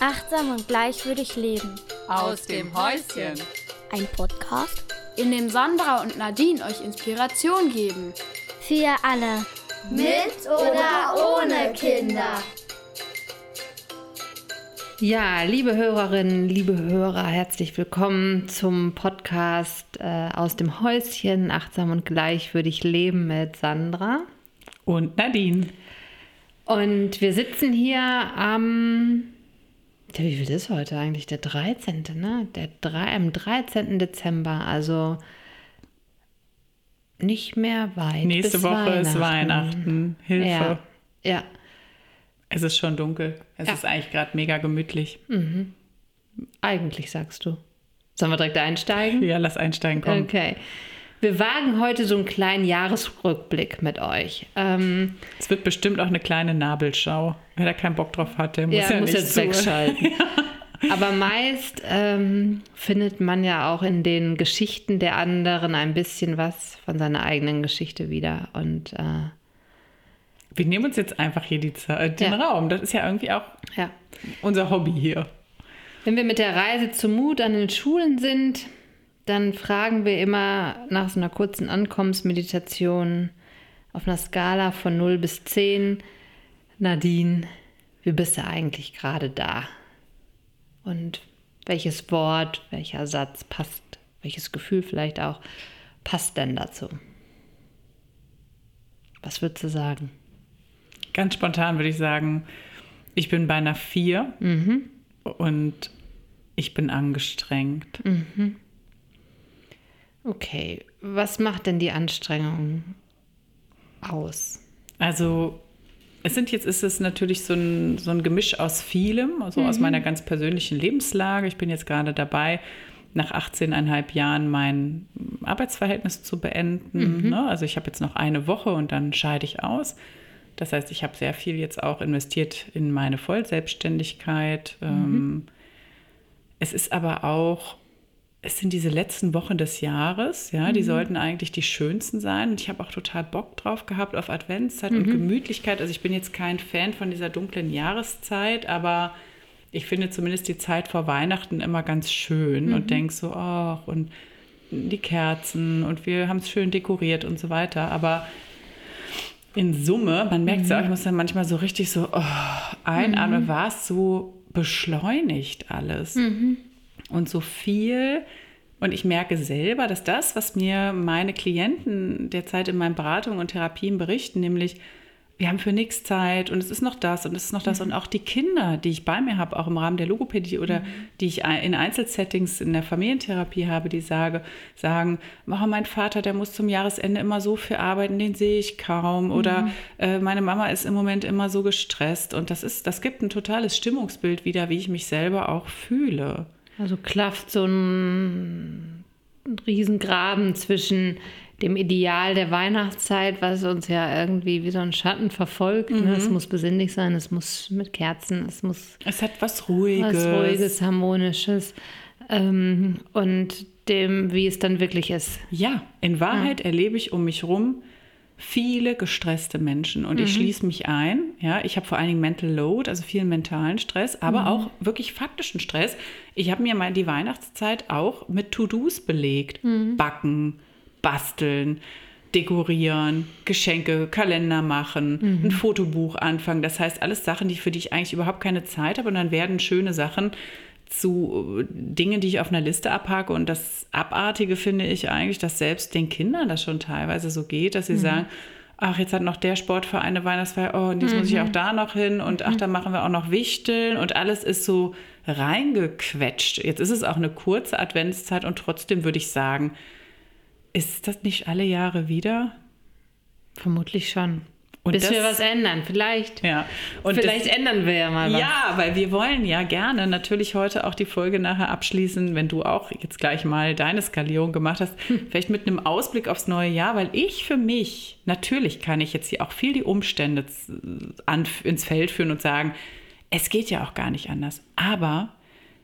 Achtsam und gleichwürdig leben. Aus dem Häuschen. Ein Podcast In dem Sandra und Nadine euch Inspiration geben. für alle. Mit oder ohne Kinder? Ja, liebe Hörerinnen, liebe Hörer, herzlich willkommen zum Podcast äh, aus dem Häuschen Achtsam und gleichwürdig leben mit Sandra. Und Nadine. Und wir sitzen hier am, ja, wie viel ist heute eigentlich? Der 13., ne? Der drei, am 13. Dezember, also nicht mehr weit. Nächste Woche ist Weihnachten. Hilfe. Ja, ja. Es ist schon dunkel. Es Ja. ist eigentlich gerade mega gemütlich. Eigentlich sagst du. Sollen wir direkt einsteigen? Ja, lass einsteigen kommen. Okay. Wir wagen heute so einen kleinen Jahresrückblick mit euch. Ähm, Es wird bestimmt auch eine kleine Nabelschau. Wer da keinen Bock drauf hat, der muss ja, ja, muss nicht jetzt zu. wegschalten. Aber meist ähm, findet man ja auch in den Geschichten der anderen ein bisschen was von seiner eigenen Geschichte wieder. Und äh, Wir nehmen uns jetzt einfach hier die Zeit, den Ja. Raum. Das ist ja irgendwie auch ja, unser Hobby hier. wenn wir mit der Reise zum Mut an den Schulen sind, dann fragen wir immer nach so einer kurzen Ankommensmeditation auf einer Skala von 0 bis 10, Nadine, wie bist du eigentlich gerade da? Und welches Wort, welcher Satz passt, welches Gefühl vielleicht auch, passt denn dazu? Was würdest du sagen? Ganz spontan würde ich sagen, ich bin bei einer 4 Mhm. und ich bin angestrengt. Okay, was macht denn die Anstrengung aus? Also es sind jetzt ist es natürlich so ein, so ein Gemisch aus vielem, also aus meiner ganz persönlichen Lebenslage. Ich bin jetzt gerade dabei, nach 18,5 Jahren mein Arbeitsverhältnis zu beenden. Ne? Also ich habe jetzt noch eine Woche und dann scheide ich aus. Das heißt, ich habe sehr viel jetzt auch investiert in meine Vollselbstständigkeit. Ähm, es ist aber auch es sind diese letzten Wochen des Jahres, ja, die sollten eigentlich die schönsten sein. Und ich habe auch total Bock drauf gehabt auf Adventszeit und Gemütlichkeit. Also ich bin jetzt kein Fan von dieser dunklen Jahreszeit, aber ich finde zumindest die Zeit vor Weihnachten immer ganz schön und denke so, ach, und die Kerzen und wir haben es schön dekoriert und so weiter. Aber in Summe, man merkt es ja auch, ich muss dann manchmal so richtig so oh, einatmen, war es so beschleunigt alles und so viel. Und ich merke selber, dass das, was mir meine Klienten derzeit in meinen Beratungen und Therapien berichten, nämlich wir haben für nichts Zeit und es ist noch das und es ist noch das. Und auch die Kinder, die ich bei mir habe, auch im Rahmen der Logopädie oder die ich in Einzelsettings in der Familientherapie habe, die sage, sagen, oh, mein Vater, der muss zum Jahresende immer so viel arbeiten, den sehe ich kaum. Oder äh, meine Mama ist im Moment immer so gestresst. Und das ist, das gibt ein totales Stimmungsbild wieder, wie ich mich selber auch fühle. Also klafft so ein, Riesengraben zwischen dem Ideal der Weihnachtszeit, was uns ja irgendwie wie so ein Schatten verfolgt. Ne? Es muss besinnlich sein, es muss mit Kerzen, es muss Es hat was Ruhiges. was Ruhiges, Harmonisches ähm, und dem, wie es dann wirklich ist. Ja, in Wahrheit erlebe ich um mich rum viele gestresste Menschen und ich schließe mich ein. Ja, ich habe vor allen Dingen Mental Load, also vielen mentalen Stress, aber auch wirklich faktischen Stress. Ich habe mir mal die Weihnachtszeit auch mit To-Dos belegt. Backen, basteln, dekorieren, Geschenke, Kalender machen, ein Fotobuch anfangen. Das heißt, alles Sachen, die für die ich eigentlich überhaupt keine Zeit habe. Und dann werden schöne Sachen zu äh, Dingen, die ich auf einer Liste abhake. Und das Abartige finde ich eigentlich, dass selbst den Kindern das schon teilweise so geht, dass sie sagen, ach, jetzt hat noch der Sportverein eine Weihnachtsfeier, oh, und jetzt muss ich auch da noch hin und ach, da machen wir auch noch Wichteln und alles ist so reingequetscht. Jetzt ist es auch eine kurze Adventszeit und trotzdem würde ich sagen, ist das nicht alle Jahre wieder? Vermutlich schon. Und Bis das- wir was ändern. Vielleicht, Ja. Und vielleicht das, ändern wir ja mal was. Ja, weil wir wollen ja gerne natürlich heute auch die Folge nachher abschließen, wenn du auch jetzt gleich mal deine Skalierung gemacht hast, vielleicht mit einem Ausblick aufs neue Jahr, weil ich für mich, natürlich kann ich jetzt hier auch viel die Umstände an, ins Feld führen und sagen, es geht ja auch gar nicht anders. Aber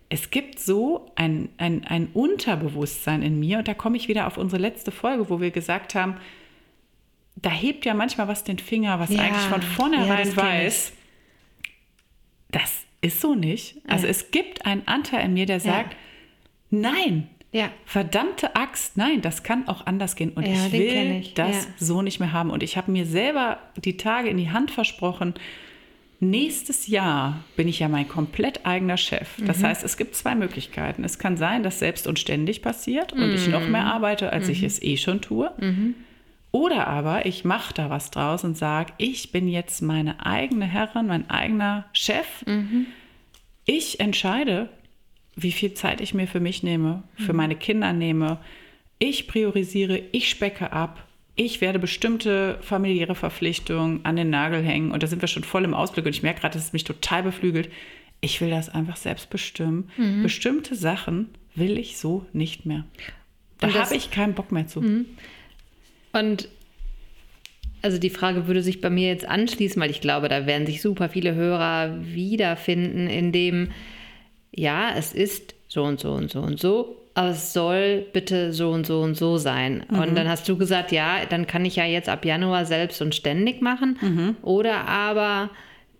es gibt so ein, ein, ein Unterbewusstsein in mir und da komme ich wieder auf unsere letzte Folge, wo wir gesagt haben, da hebt ja manchmal was den Finger, was Ja, eigentlich von ja, vornherein ich. weiß, das ist so nicht. Also Ja. es gibt einen Anteil in mir, der sagt, nein, Ja. verdammte Axt, nein, das kann auch anders gehen. Und Ja, ich will ich, das ja. so nicht mehr haben. Und ich habe mir selber die Tage in die Hand versprochen, nächstes Jahr bin ich ja mein komplett eigener Chef. Das Mhm. heißt, es gibt zwei Möglichkeiten. Es kann sein, dass selbst und ständig passiert und ich Mhm. noch mehr arbeite, als ich es eh schon tue. Oder aber ich mache da was draus und sage, ich bin jetzt meine eigene Herrin, mein eigener Chef. Ich entscheide, wie viel Zeit ich mir für mich nehme, für meine Kinder nehme. Ich priorisiere, ich specke ab. Ich werde bestimmte familiäre Verpflichtungen an den Nagel hängen. Und da sind wir schon voll im Ausblick. Und ich merke gerade, dass es mich total beflügelt. Ich will das einfach selbst bestimmen. Bestimmte Sachen will ich so nicht mehr. Da habe ich keinen Bock mehr zu. Und also die Frage würde sich bei mir jetzt anschließen, weil ich glaube, da werden sich super viele Hörer wiederfinden, in dem, ja, es ist so und so und so und so, aber es soll bitte so und so und so sein. Und dann hast du gesagt, ja, dann kann ich ja jetzt ab Januar selbst und ständig machen. Oder aber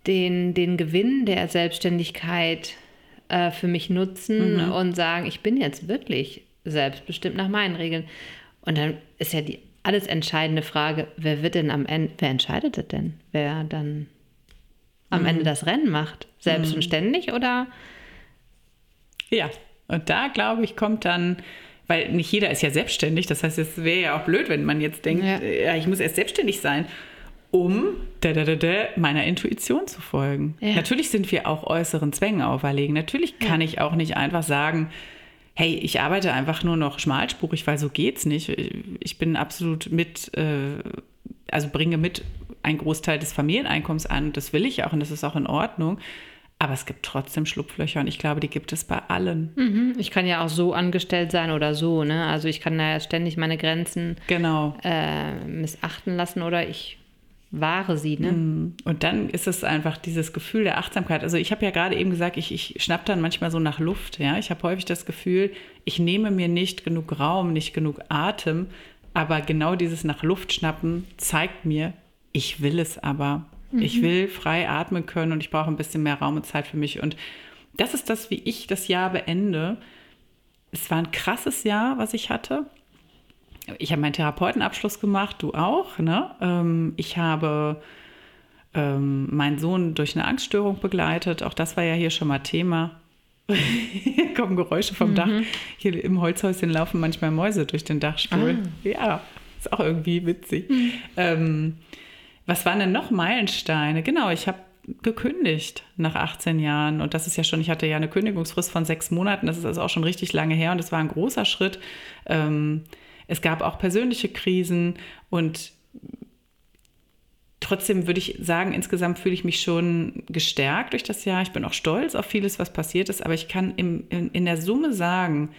den, den Gewinn der Selbstständigkeit äh, für mich nutzen und sagen, ich bin jetzt wirklich selbstbestimmt nach meinen Regeln. Und dann ist ja die alles entscheidende Frage, wer wird denn am Ende, wer entscheidet das denn? Wer dann am Ende das Rennen macht? Selbst und ständig oder? Ja, und da glaube ich, kommt dann, weil nicht jeder ist ja selbstständig, das heißt, es wäre ja auch blöd, wenn man jetzt denkt, Ja. ja. ich muss erst selbstständig sein, um da, da, da, da, meiner Intuition zu folgen. Ja. Natürlich sind wir auch äußeren Zwängen auferlegen. Natürlich kann ich auch nicht einfach sagen, hey, ich arbeite einfach nur noch schmalspurig, weil so geht's nicht. Ich bin absolut mit, äh, also bringe mit einen Großteil des Familieneinkommens an. Das will ich auch und das ist auch in Ordnung. Aber es gibt trotzdem Schlupflöcher und ich glaube, die gibt es bei allen. Ich kann ja auch so angestellt sein oder so, ne? Also ich kann da ja ständig meine Grenzen Genau. äh, missachten lassen oder ich wahre sie, ne? Und dann ist es einfach dieses Gefühl der Achtsamkeit. Also ich habe ja gerade eben gesagt, ich, ich schnapp dann manchmal so nach Luft. Ja? Ich habe häufig das Gefühl, ich nehme mir nicht genug Raum, nicht genug Atem. Aber genau dieses nach Luft schnappen zeigt mir, ich will es aber. Ich will frei atmen können und ich brauche ein bisschen mehr Raum und Zeit für mich. Und das ist das, wie ich das Jahr beende. Es war ein krasses Jahr, was ich hatte. Ich habe meinen Therapeutenabschluss gemacht, du auch. Ne? Ähm, ich habe ähm, meinen Sohn durch eine Angststörung begleitet. Auch das war ja hier schon mal Thema. Hier kommen Geräusche vom Dach. Hier im Holzhäuschen laufen manchmal Mäuse durch den Dachstuhl. Ja, ist auch irgendwie witzig. Ähm, was waren denn noch Meilensteine? Genau, ich habe gekündigt nach 18 Jahren. Und das ist ja schon, ich hatte ja eine Kündigungsfrist von sechs Monaten. Das ist also auch schon richtig lange her und es war ein großer Schritt. Ähm, es gab auch persönliche Krisen und trotzdem würde ich sagen, insgesamt fühle ich mich schon gestärkt durch das Jahr. Ich bin auch stolz auf vieles, was passiert ist, aber ich kann im, in, in der Summe sagen,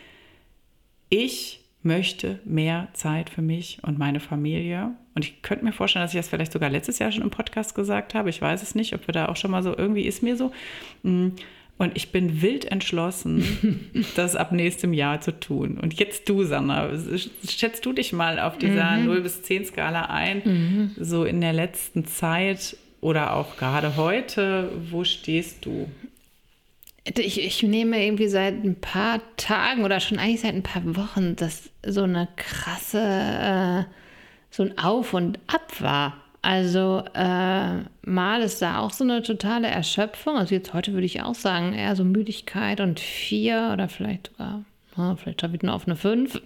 ich möchte mehr Zeit für mich und meine Familie. Und ich könnte mir vorstellen, dass ich das vielleicht sogar letztes Jahr schon im Podcast gesagt habe. Ich weiß es nicht, ob wir da auch schon mal so, irgendwie ist mir so. Und ich bin wild entschlossen, das ab nächstem Jahr zu tun. Und jetzt du, Sandra, schätzt du dich mal auf dieser 0 bis 10 Skala ein, so in der letzten Zeit oder auch gerade heute, wo stehst du? Ich, ich nehme irgendwie seit ein paar Tagen oder schon eigentlich seit ein paar Wochen, dass so eine krasse, äh, so ein Auf und Ab war. Also äh, mal ist da auch so eine totale Erschöpfung. Also jetzt heute würde ich auch sagen, eher so Müdigkeit und vier oder vielleicht sogar, na, vielleicht schaffe ich nur auf eine fünf.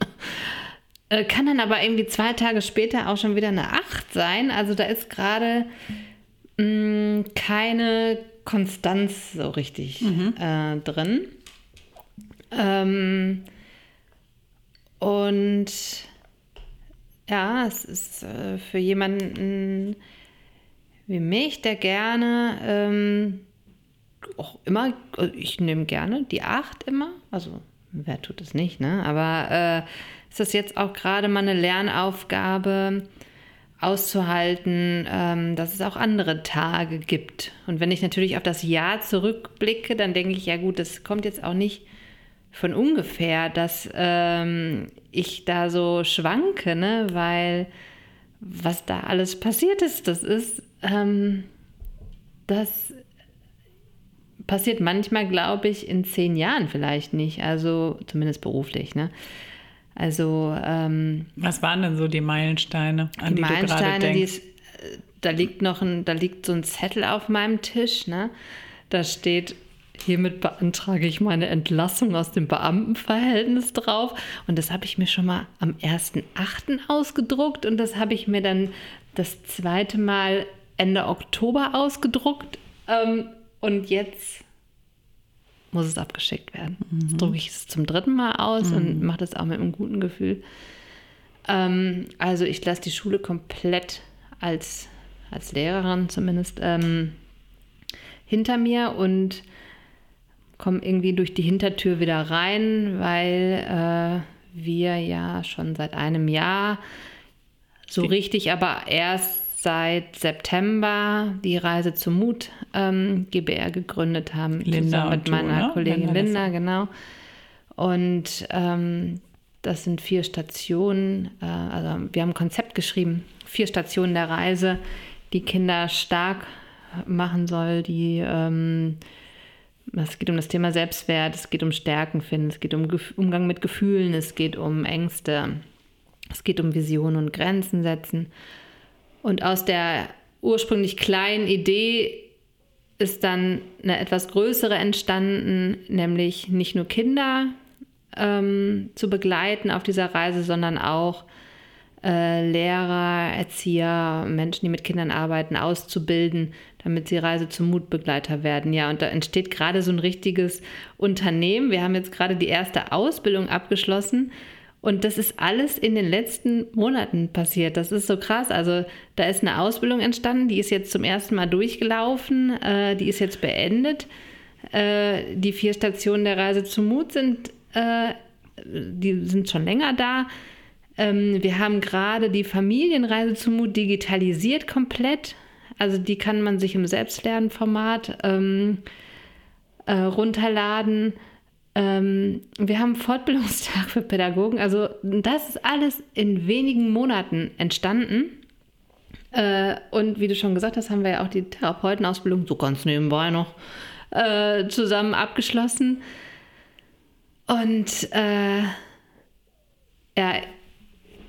Äh, kann dann aber irgendwie zwei Tage später auch schon wieder eine acht sein. Also da ist gerade mh, keine Konstanz so richtig äh, drin. Ähm, und ja, es ist äh, für jemanden wie mich, der gerne ähm, auch immer, also ich nehme gerne die acht immer, also wer tut es nicht, ne? Aber äh, ist das jetzt auch gerade mal eine Lernaufgabe, auszuhalten, ähm, dass es auch andere Tage gibt. Und wenn ich natürlich auf das Jahr zurückblicke, dann denke ich, ja gut, das kommt jetzt auch nicht von ungefähr, dass ähm, ich da so schwanke, ne? weil was da alles passiert ist, das ist, ähm, das passiert manchmal, glaube ich, in zehn Jahren vielleicht nicht. Also zumindest beruflich. Ne? Also ähm, was waren denn so die Meilensteine, an die, die Meilensteine, du gerade denkst? da liegt noch ein, da liegt so ein Zettel auf meinem Tisch. Ne? Da steht hiermit beantrage ich meine Entlassung aus dem Beamtenverhältnis drauf. Und das habe ich mir schon mal am 1.8. ausgedruckt und das habe ich mir dann das zweite Mal Ende Oktober ausgedruckt. Ähm, und jetzt muss es abgeschickt werden. Mhm. drucke ich es zum dritten Mal aus mhm. und mache das auch mit einem guten Gefühl. Ähm, also ich lasse die Schule komplett als, als Lehrerin zumindest ähm, hinter mir und komme irgendwie durch die Hintertür wieder rein, weil äh, wir ja schon seit einem Jahr so richtig, aber erst seit September die Reise zum Mut ähm, GBR gegründet haben. Linda mit meiner ne? Kollegin Linda, Linda genau. Und ähm, das sind vier Stationen. Äh, also wir haben ein Konzept geschrieben, vier Stationen der Reise, die Kinder stark machen soll, die ähm, es geht um das Thema Selbstwert, es geht um Stärken finden, es geht um Umgang mit Gefühlen, es geht um Ängste, es geht um Visionen und Grenzen setzen. Und aus der ursprünglich kleinen Idee ist dann eine etwas größere entstanden, nämlich nicht nur Kinder ähm, zu begleiten auf dieser Reise, sondern auch äh, Lehrer, Erzieher, Menschen, die mit Kindern arbeiten, auszubilden, damit sie Reise zum Mutbegleiter werden. Ja, und da entsteht gerade so ein richtiges Unternehmen. Wir haben jetzt gerade die erste Ausbildung abgeschlossen. Und das ist alles in den letzten Monaten passiert. Das ist so krass. Also da ist eine Ausbildung entstanden, die ist jetzt zum ersten Mal durchgelaufen, äh, die ist jetzt beendet. Äh, die vier Stationen der Reise zum Mut sind, äh, die sind schon länger da. Ähm, wir haben gerade die Familienreise zum Mut digitalisiert komplett. Also die kann man sich im Selbstlernformat ähm, äh, runterladen. Ähm, wir haben Fortbildungstag für Pädagogen. Also das ist alles in wenigen Monaten entstanden. Äh, und wie du schon gesagt hast, haben wir ja auch die Therapeutenausbildung so ganz nebenbei noch äh, zusammen abgeschlossen. Und äh, ja,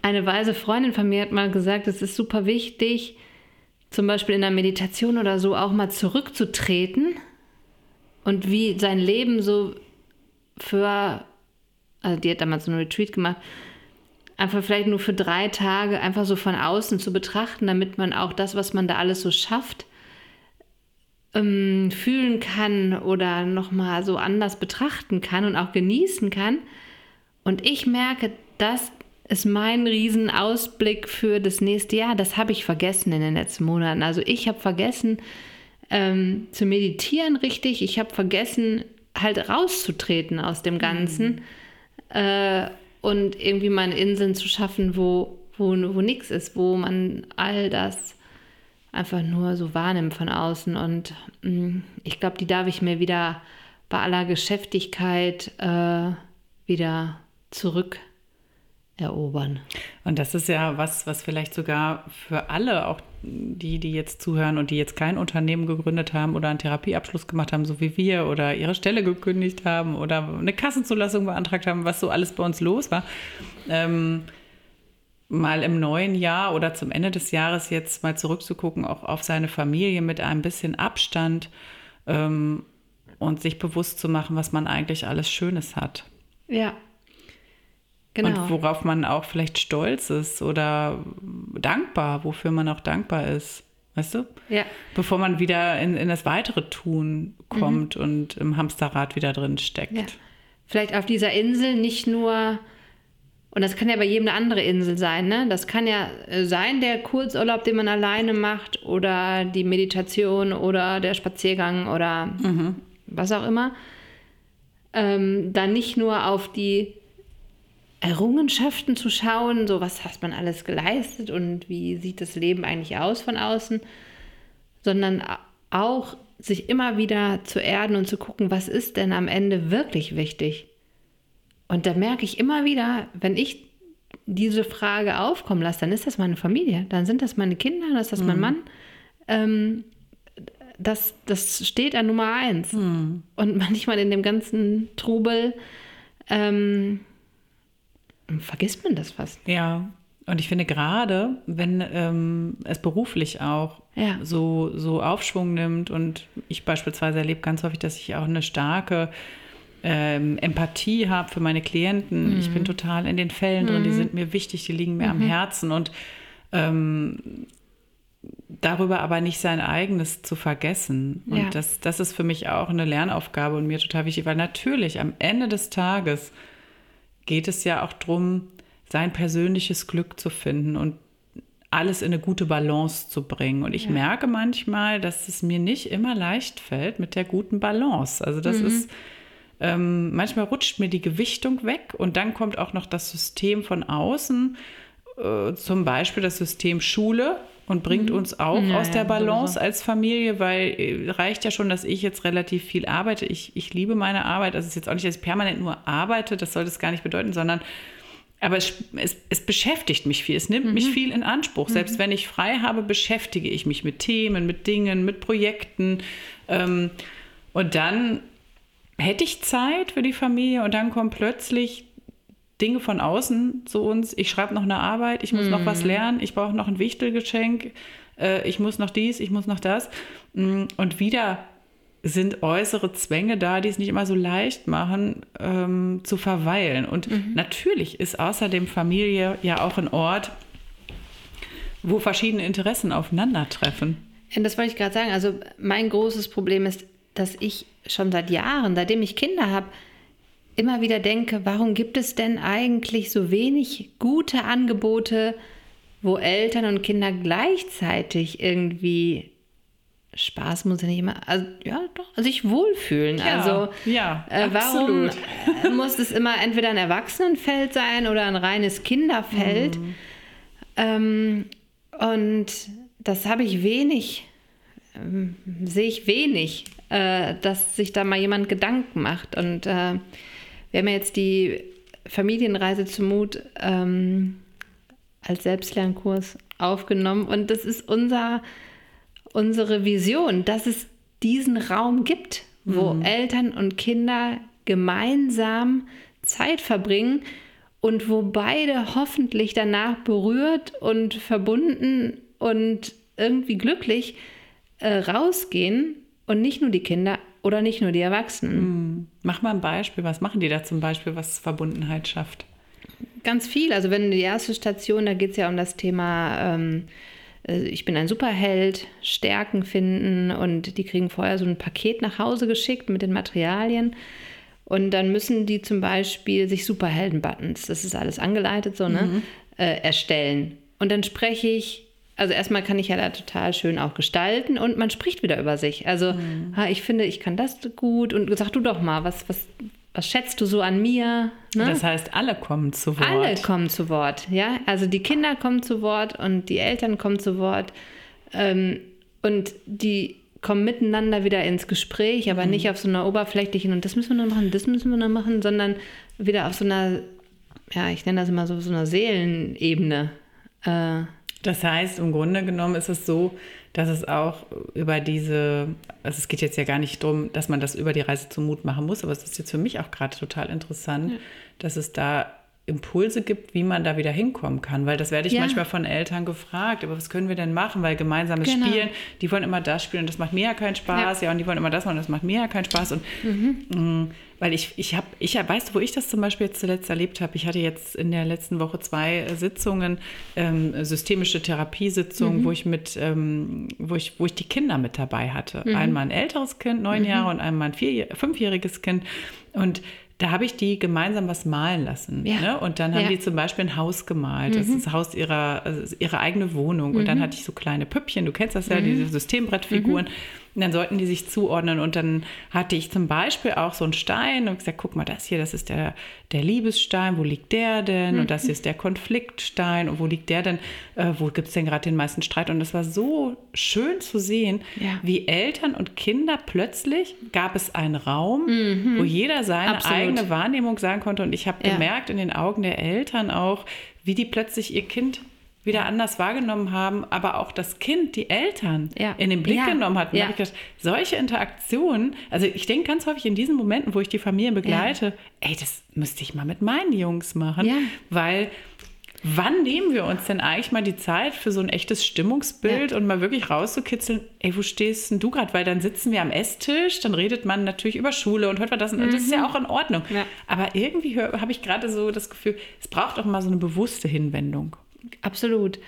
eine weise Freundin von mir hat mal gesagt, es ist super wichtig, zum Beispiel in der Meditation oder so auch mal zurückzutreten und wie sein Leben so für, also die hat damals so einen Retreat gemacht, einfach vielleicht nur für drei Tage einfach so von außen zu betrachten, damit man auch das, was man da alles so schafft, ähm, fühlen kann oder nochmal so anders betrachten kann und auch genießen kann. Und ich merke, dass ist mein Riesenausblick für das nächste Jahr. Das habe ich vergessen in den letzten Monaten. Also ich habe vergessen ähm, zu meditieren richtig. Ich habe vergessen halt rauszutreten aus dem Ganzen mhm. äh, und irgendwie mal Inseln zu schaffen, wo, wo, wo nichts ist, wo man all das einfach nur so wahrnimmt von außen. Und mh, mm, ich glaube, die darf ich mir wieder bei aller Geschäftigkeit äh, wieder zurück erobern. Und das ist ja was, was vielleicht sogar für alle, auch die, die jetzt zuhören und die jetzt kein Unternehmen gegründet haben oder einen Therapieabschluss gemacht haben, so wie wir, oder ihre Stelle gekündigt haben oder eine Kassenzulassung beantragt haben, was so alles bei uns los war. Ähm, mal im neuen Jahr oder zum Ende des Jahres jetzt mal zurückzugucken, auch auf seine Familie mit ein bisschen Abstand ähm, und sich bewusst zu machen, was man eigentlich alles Schönes hat. Ja, Genau. Und worauf man auch vielleicht stolz ist oder dankbar, wofür man auch dankbar ist. Weißt du? Ja. Bevor man wieder in, in das weitere Tun kommt mhm. und im Hamsterrad wieder drin steckt. Ja. Vielleicht auf dieser Insel nicht nur, und das kann ja bei jedem eine andere Insel sein, ne? Das kann ja sein, der Kurzurlaub, den man alleine macht, oder die Meditation oder der Spaziergang oder mhm. was auch immer. Ähm, dann nicht nur auf die Errungenschaften zu schauen, so was hat man alles geleistet und wie sieht das Leben eigentlich aus von außen, sondern auch sich immer wieder zu erden und zu gucken, was ist denn am Ende wirklich wichtig. Und da merke ich immer wieder, wenn ich diese Frage aufkommen lasse, dann ist das meine Familie, dann sind das meine Kinder, dann ist das mein mhm. Mann. Ähm, das, das steht an Nummer eins. Hm. Und manchmal in dem ganzen Trubel ähm, vergisst man das fast. Ja, und ich finde gerade, wenn ähm, es beruflich auch Ja. so, so Aufschwung nimmt und ich beispielsweise erlebe ganz häufig, dass ich auch eine starke ähm, Empathie habe für meine Klienten. Ich bin total in den Fällen drin, die sind mir wichtig, die liegen mir am Herzen und ähm, darüber aber nicht sein eigenes zu vergessen. Und Ja. das, das ist für mich auch eine Lernaufgabe und mir total wichtig, weil natürlich am Ende des Tages geht es ja auch darum, sein persönliches Glück zu finden und alles in eine gute Balance zu bringen. Und ich merke manchmal, dass es mir nicht immer leicht fällt mit der guten Balance. Also das ist, ähm, manchmal rutscht mir die Gewichtung weg und dann kommt auch noch das System von außen, äh, zum Beispiel das System Schule und bringt uns auch Ja, aus der ja, Balance sowieso. als Familie, weil äh, reicht ja schon, dass ich jetzt relativ viel arbeite. Ich, ich liebe meine Arbeit. Also es ist jetzt auch nicht, dass ich permanent nur arbeite, das soll das gar nicht bedeuten, sondern aber es, es, es beschäftigt mich viel, es nimmt mich viel in Anspruch. Selbst wenn ich frei habe, beschäftige ich mich mit Themen, mit Dingen, mit Projekten. Ähm, und dann hätte ich Zeit für die Familie und dann kommen plötzlich Dinge von außen zu uns. Ich schreibe noch eine Arbeit, ich muss noch was lernen, ich brauche noch ein Wichtelgeschenk, äh, ich muss noch dies, ich muss noch das. Mm, Und wieder sind äußere Zwänge da, die es nicht immer so leicht machen, ähm, zu verweilen. Und natürlich ist außerdem Familie ja auch ein Ort, wo verschiedene Interessen aufeinandertreffen. Ja, das wollte ich gerade sagen. Also mein großes Problem ist, dass ich schon seit Jahren, seitdem ich Kinder habe, immer wieder denke, warum gibt es denn eigentlich so wenig gute Angebote, wo Eltern und Kinder gleichzeitig irgendwie Spaß muss ja nicht immer, also ja doch, also sich wohlfühlen. Ja, also ja, äh, warum absolut. muss es immer entweder ein Erwachsenenfeld sein oder ein reines Kinderfeld? Mhm. Ähm, und das habe ich wenig, ähm, sehe ich wenig, äh, dass sich da mal jemand Gedanken macht. Und äh, wir haben ja jetzt die Familienreise zu Mut ähm, als Selbstlernkurs aufgenommen. Und das ist unser, unsere Vision, dass es diesen Raum gibt, wo Eltern und Kinder gemeinsam Zeit verbringen und wo beide hoffentlich danach berührt und verbunden und irgendwie glücklich äh, rausgehen und nicht nur die Kinder oder nicht nur die Erwachsenen. Mach mal ein Beispiel. Was machen die da zum Beispiel, was Verbundenheit schafft? Ganz viel. Also wenn die erste Station, da geht es ja um das Thema, ähm, äh, ich bin ein Superheld, Stärken finden und die kriegen vorher so ein Paket nach Hause geschickt mit den Materialien. Und dann müssen die zum Beispiel sich Superhelden-Buttons, das ist alles angeleitet so, ne, äh, erstellen. Und dann spreche ich, also erstmal kann ich ja da total schön auch gestalten und man spricht wieder über sich. Also ha, ich finde, ich kann das gut und sag du doch mal, was, was, was schätzt du so an mir? Ne? Das heißt, alle kommen zu Wort. Alle kommen zu Wort, ja. Also die Kinder kommen zu Wort und die Eltern kommen zu Wort. Ähm, und die kommen miteinander wieder ins Gespräch, aber nicht auf so einer oberflächlichen und das müssen wir noch machen, das müssen wir noch machen, sondern wieder auf so einer, ja, ich nenne das immer so, so einer Seelenebene. Äh, Das heißt, im Grunde genommen ist es so, dass es auch über diese, also es geht jetzt ja gar nicht darum, dass man das über die Reise zum Mut machen muss, aber es ist jetzt für mich auch gerade total interessant, dass es da Impulse gibt, wie man da wieder hinkommen kann. Weil das werde ich Ja. manchmal von Eltern gefragt, aber was können wir denn machen? Weil gemeinsames Genau. Spielen, die wollen immer das spielen und das macht mir ja keinen Spaß, ja, und die wollen immer das machen und das macht mir ja keinen Spaß. Und mh, weil ich, ich habe, ich hab, weißt du, wo ich das zum Beispiel jetzt zuletzt erlebt habe? Ich hatte jetzt in der letzten Woche zwei Sitzungen, ähm, systemische Therapiesitzungen, wo ich mit, ähm, wo ich, wo ich die Kinder mit dabei hatte. Einmal ein älteres Kind, neun Jahre, und einmal ein vier, fünfjähriges Kind. Und da habe ich die gemeinsam was malen lassen. Ja. Ne? Und dann haben Ja. die zum Beispiel ein Haus gemalt. Das ist das Haus ihrer, also ihre eigene Wohnung. Und dann hatte ich so kleine Püppchen, du kennst das ja, diese Systembrettfiguren. Und dann sollten die sich zuordnen. Und dann hatte ich zum Beispiel auch so einen Stein und gesagt, guck mal, das hier, das ist der, der Liebesstein, wo liegt der denn? Und das hier ist der Konfliktstein und wo liegt der denn? Äh, wo gibt es denn gerade den meisten Streit? Und das war so schön zu sehen, Ja. wie Eltern und Kinder plötzlich gab es einen Raum, wo jeder seine Absolut. eigene Wahrnehmung sagen konnte. Und ich habe Ja. gemerkt in den Augen der Eltern auch, wie die plötzlich ihr Kind wieder anders wahrgenommen haben, aber auch das Kind, die Eltern Ja. in den Blick Ja. genommen hat. Ja. gedacht, solche Interaktionen, also ich denke ganz häufig in diesen Momenten, wo ich die Familien begleite, ey, das müsste ich mal mit meinen Jungs machen, weil wann nehmen wir uns denn eigentlich mal die Zeit für so ein echtes Stimmungsbild und mal wirklich rauszukitzeln, ey, wo stehst denn du gerade? Weil dann sitzen wir am Esstisch, dann redet man natürlich über Schule und hört man das und das ist ja auch in Ordnung. Aber irgendwie habe ich gerade so das Gefühl, es braucht auch mal so eine bewusste Hinwendung. Absolut.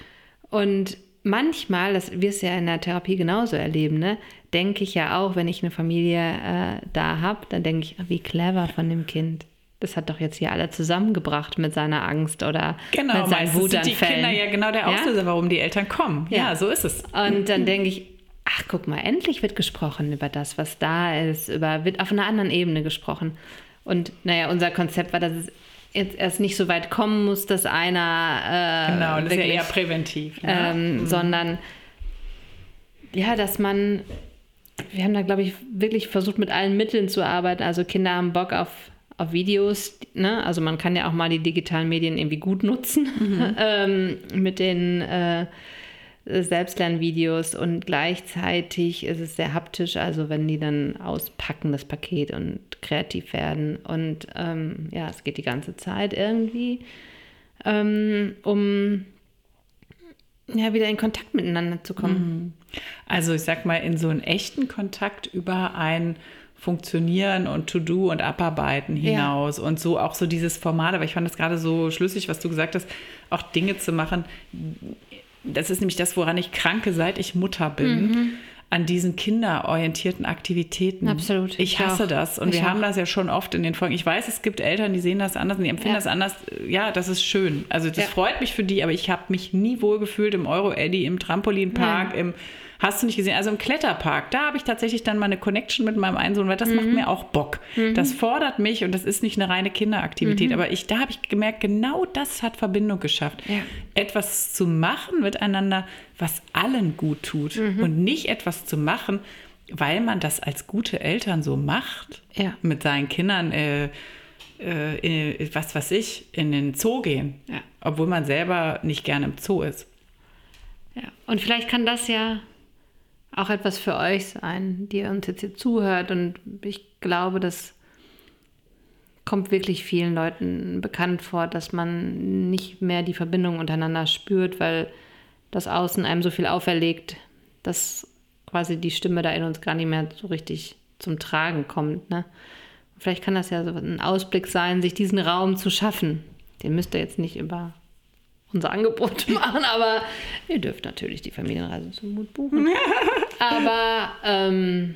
Und manchmal, das wirst du ja in der Therapie genauso erleben, ne, denke ich ja auch, wenn ich eine Familie äh, da habe, dann denke ich, ah, wie clever von dem Kind. Das hat doch jetzt hier alle zusammengebracht mit seiner Angst oder Genau, mit seinen meistens sind die Wutanfällen. Kinder ja genau der Auslöser, warum die Eltern kommen. Ja, Ja. so ist es. Und dann denke ich, ach guck mal, endlich wird gesprochen über das, was da ist, über wird auf einer anderen Ebene gesprochen. Und naja, unser Konzept war, dass es jetzt erst nicht so weit kommen muss, dass einer äh, Genau, das ist ja wirklich, eher präventiv. Ne? ähm, sondern ja, dass man, wir haben da glaube ich wirklich versucht mit allen Mitteln zu arbeiten. Also Kinder haben Bock auf auf Videos, ne? also man kann ja auch mal die digitalen Medien irgendwie gut nutzen ähm, mit den äh, Selbstlernvideos und gleichzeitig ist es sehr haptisch, also wenn die dann auspacken das Paket und kreativ werden und ähm, ja, es geht die ganze Zeit irgendwie ähm, um ja wieder in Kontakt miteinander zu kommen. Also ich sag mal, in so einen echten Kontakt über ein Funktionieren und To-Do und Abarbeiten hinaus und so auch so dieses Format, aber ich fand das gerade so schlüssig, was du gesagt hast, auch Dinge zu machen. Das ist nämlich das, woran ich kranke, seit ich Mutter bin. An diesen kinderorientierten Aktivitäten. Absolut. Ich Ich hasse auch. das. Und Ich wir haben auch. das ja schon oft in den Folgen. Ich weiß, es gibt Eltern, die sehen das anders und die empfinden Ja. das anders. Ja, das ist schön. Also das Ja. freut mich für die, aber ich habe mich nie wohl gefühlt im Euro-Eddy, im Trampolinpark, im Hast du nicht gesehen? Also im Kletterpark, da habe ich tatsächlich dann mal eine Connection mit meinem einen Sohn, weil das macht Mhm. mir auch Bock. Das fordert mich und das ist nicht eine reine Kinderaktivität. Mhm. Aber ich, da habe ich gemerkt, genau das hat Verbindung geschafft. Ja. Etwas zu machen miteinander, was allen gut tut Mhm. und nicht etwas zu machen, weil man das als gute Eltern so macht, Ja. mit seinen Kindern, äh, äh, in, was weiß ich, in den Zoo gehen, Ja. obwohl man selber nicht gerne im Zoo ist. Ja. Und vielleicht kann das ja auch etwas für euch sein, die uns jetzt hier zuhört. Und ich glaube, das kommt wirklich vielen Leuten bekannt vor, dass man nicht mehr die Verbindung untereinander spürt, weil das Außen einem so viel auferlegt, dass quasi die Stimme da in uns gar nicht mehr so richtig zum Tragen kommt. Ne? Vielleicht kann das ja so ein Ausblick sein, sich diesen Raum zu schaffen. Den müsst ihr jetzt nicht über unser Angebot machen, aber ihr dürft natürlich die Familienreise zum Mut buchen. aber ähm,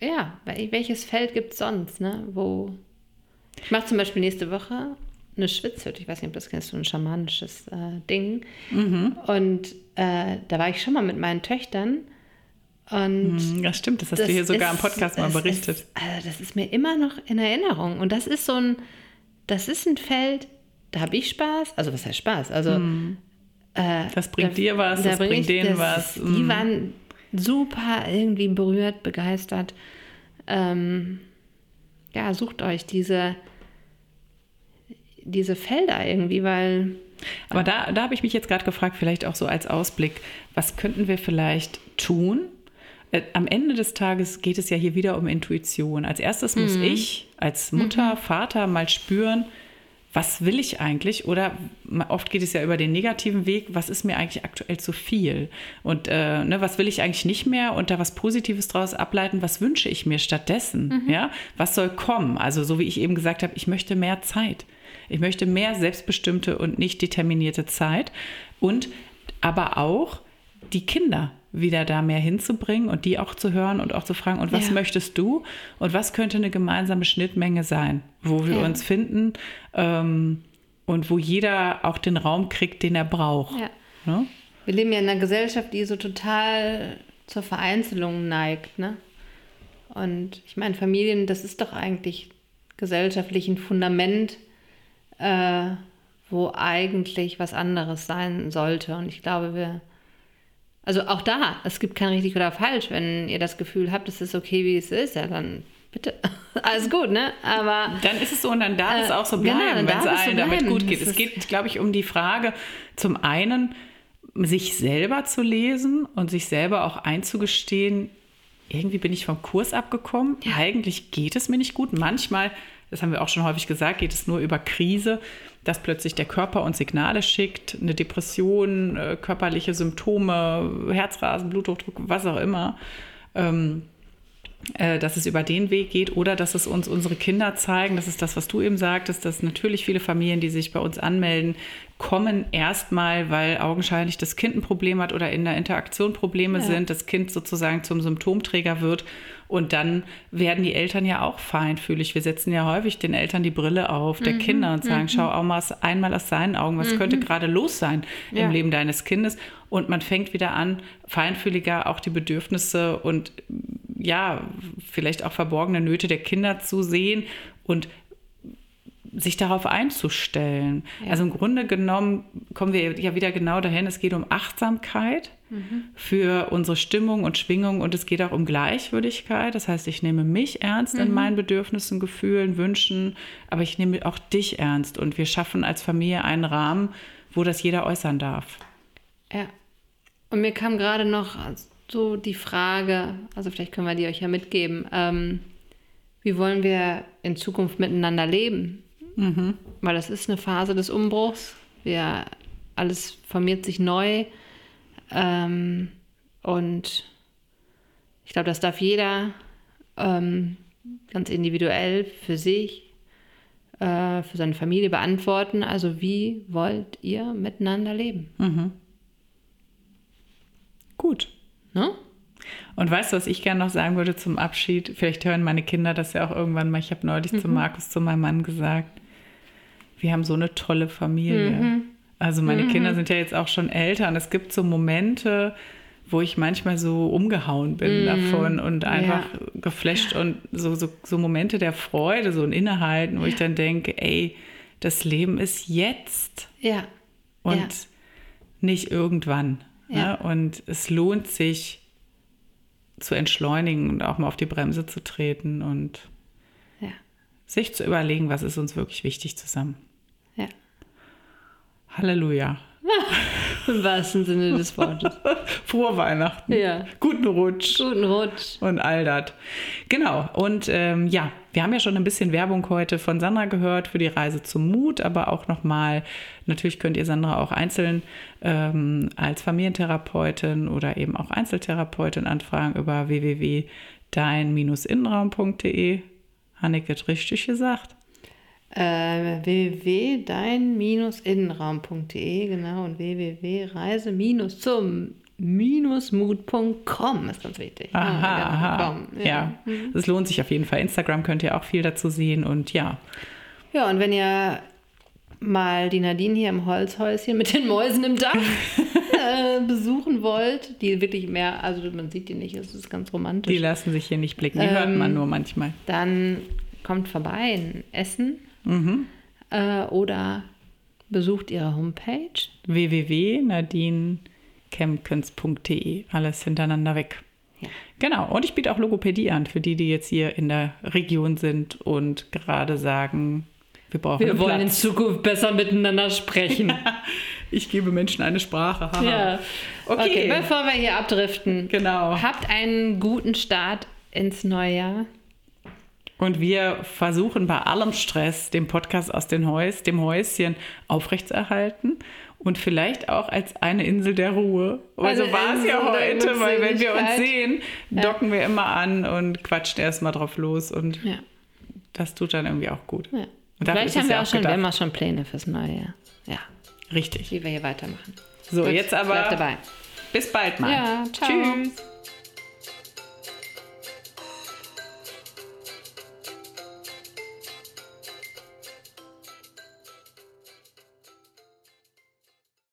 ja, wel- welches Feld gibt es sonst, ne? Wo ich mache zum Beispiel nächste Woche eine Schwitzhütte. Ich weiß nicht, ob das kennst, so ein schamanisches äh, Ding. Und äh, da war ich schon mal mit meinen Töchtern. Und Das stimmt, das hast du hier sogar im Podcast mal berichtet. Ist, also das ist mir immer noch in Erinnerung. Und das ist so ein, das ist ein Feld, da habe ich Spaß. Also was heißt Spaß? Also das bringt da- dir was, da das bring bringt ich- denen das- was. Die Mm. waren super irgendwie berührt, begeistert. Ähm, ja, sucht euch diese, diese Felder irgendwie, weil Aber da, da habe ich mich jetzt gerade gefragt, vielleicht auch so als Ausblick, was könnten wir vielleicht tun? Äh, Am Ende des Tages geht es ja hier wieder um Intuition. Als erstes muss ich als Mutter, Vater mal spüren, was will ich eigentlich? Oder oft geht es ja über den negativen Weg, was ist mir eigentlich aktuell zu viel? Und äh, ne, was will ich eigentlich nicht mehr? Und da was Positives draus ableiten, was wünsche ich mir stattdessen? Ja? Was soll kommen? Also so wie ich eben gesagt habe, ich möchte mehr Zeit. Ich möchte mehr selbstbestimmte und nicht determinierte Zeit. Und aber auch die Kinder wieder da mehr hinzubringen und die auch zu hören und auch zu fragen, und was Ja. möchtest du? Und was könnte eine gemeinsame Schnittmenge sein, wo wir Ja. uns finden ähm, und wo jeder auch den Raum kriegt, den er braucht. ja. Ne? wir leben ja in einer Gesellschaft, die so total zur Vereinzelung neigt. Ne? Und ich meine, Familien, das ist doch eigentlich gesellschaftlich ein Fundament, äh, wo eigentlich was anderes sein sollte. Und ich glaube, wir, also auch da, es gibt kein richtig oder falsch. Wenn ihr das Gefühl habt, es ist okay, wie es ist, ja, dann bitte. Alles gut, ne? Aber Dann ist es so und dann darf Äh, es auch so genau, bleiben, dann wenn es es so allen damit gut geht. Es geht, glaube ich, um die Frage, zum einen sich selber zu lesen und sich selber auch einzugestehen, irgendwie bin ich vom Kurs abgekommen. Eigentlich geht es mir nicht gut. Manchmal, das haben wir auch schon häufig gesagt, geht es nur über Krise, dass plötzlich der Körper uns Signale schickt, eine Depression, äh, körperliche Symptome, Herzrasen, Bluthochdruck, was auch immer. Ähm, äh, dass es über den Weg geht oder dass es uns unsere Kinder zeigen. Das ist das, was du eben sagtest, dass natürlich viele Familien, die sich bei uns anmelden, kommen erstmal, weil augenscheinlich das Kind ein Problem hat oder in der Interaktion Probleme sind, das Kind sozusagen zum Symptomträger wird und dann werden die Eltern ja auch feinfühlig. Wir setzen ja häufig den Eltern die Brille auf der Kinder und sagen, schau auch mal einmal aus seinen Augen, was könnte gerade los sein Ja. im Leben deines Kindes und man fängt wieder an, feinfühliger auch die Bedürfnisse und ja, vielleicht auch verborgene Nöte der Kinder zu sehen und sich darauf einzustellen. Also im Grunde genommen kommen wir ja wieder genau dahin, es geht um Achtsamkeit für unsere Stimmung und Schwingung und es geht auch um Gleichwürdigkeit. Das heißt, ich nehme mich ernst in meinen Bedürfnissen, Gefühlen, Wünschen, aber ich nehme auch dich ernst und wir schaffen als Familie einen Rahmen, wo das jeder äußern darf. Ja. Und mir kam gerade noch so die Frage, also vielleicht können wir die euch ja mitgeben, ähm, wie wollen wir in Zukunft miteinander leben? Weil das ist eine Phase des Umbruchs. Wir, alles formiert sich neu. Ähm, und ich glaube, das darf jeder ähm, ganz individuell für sich, äh, für seine Familie beantworten. Also wie wollt ihr miteinander leben? Gut. Ne? Und weißt du, was ich gerne noch sagen würde zum Abschied? Vielleicht hören meine Kinder das ja auch irgendwann mal. Ich habe neulich zu Markus, zu meinem Mann gesagt, wir haben so eine tolle Familie. Also meine Kinder sind ja jetzt auch schon älter und es gibt so Momente, wo ich manchmal so umgehauen bin davon und einfach geflasht und so, so, so Momente der Freude, so ein Innehalten, wo ich dann denke, ey, das Leben ist jetzt Ja. und Ja. nicht irgendwann. Ja. Ne? Und es lohnt sich zu entschleunigen und auch mal auf die Bremse zu treten und Ja. sich zu überlegen, was ist uns wirklich wichtig zusammen. Ja. Halleluja. Im wahrsten Sinne des Wortes. Frohe Weihnachten. Ja. Guten Rutsch. Guten Rutsch. Und all das. Genau. Und ähm, ja, wir haben ja schon ein bisschen Werbung heute von Sandra gehört für die Reise zum Mut, aber auch nochmal, natürlich könnt ihr Sandra auch einzeln ähm, als Familientherapeutin oder eben auch Einzeltherapeutin anfragen über www.dein-innenraum.de. Hanneke hat richtig gesagt. Äh, www.dein-innenraum.de, genau, und www.reise- zum mut.com ist ganz wichtig. Aha, Ja, aha. com, Ja, es lohnt sich auf jeden Fall. Instagram könnt ihr auch viel dazu sehen und ja, Ja, und wenn ihr mal die Nadine hier im Holzhäuschen mit den Mäusen im Dach äh, besuchen wollt, die wirklich mehr, also man sieht die nicht, es ist ganz romantisch. die lassen sich hier nicht blicken. Die hört Ähm, man nur manchmal. dann kommt vorbei in Essen Mhm. äh, oder besucht ihre Homepage. www.nadinekempkens.de. Alles hintereinander weg. Ja. Genau. Und ich biete auch Logopädie an für die, die jetzt hier in der Region sind und gerade sagen, wir brauchen Wir wollen in Platz. Zukunft besser miteinander sprechen. Ich gebe Menschen eine Sprache. Ja. Okay. Okay. bevor wir hier abdriften, Genau. habt einen guten Start ins neue Jahr. Und wir versuchen bei allem Stress den Podcast aus dem, Häus, dem Häuschen aufrechtzuerhalten und vielleicht auch als eine Insel der Ruhe. Weil so Eine war es ja heute, weil wenn wir uns sehen, docken wir immer an und quatschen erstmal drauf los und Ja. das tut dann irgendwie auch gut. ja. Vielleicht haben wir ja auch schon, wir haben auch schon Pläne fürs neue Jahr. Ja, Richtig. wie wir hier weitermachen. So, Gut, jetzt aber Bleibt dabei. bis bald mal. Ja, ciao. Tschüss.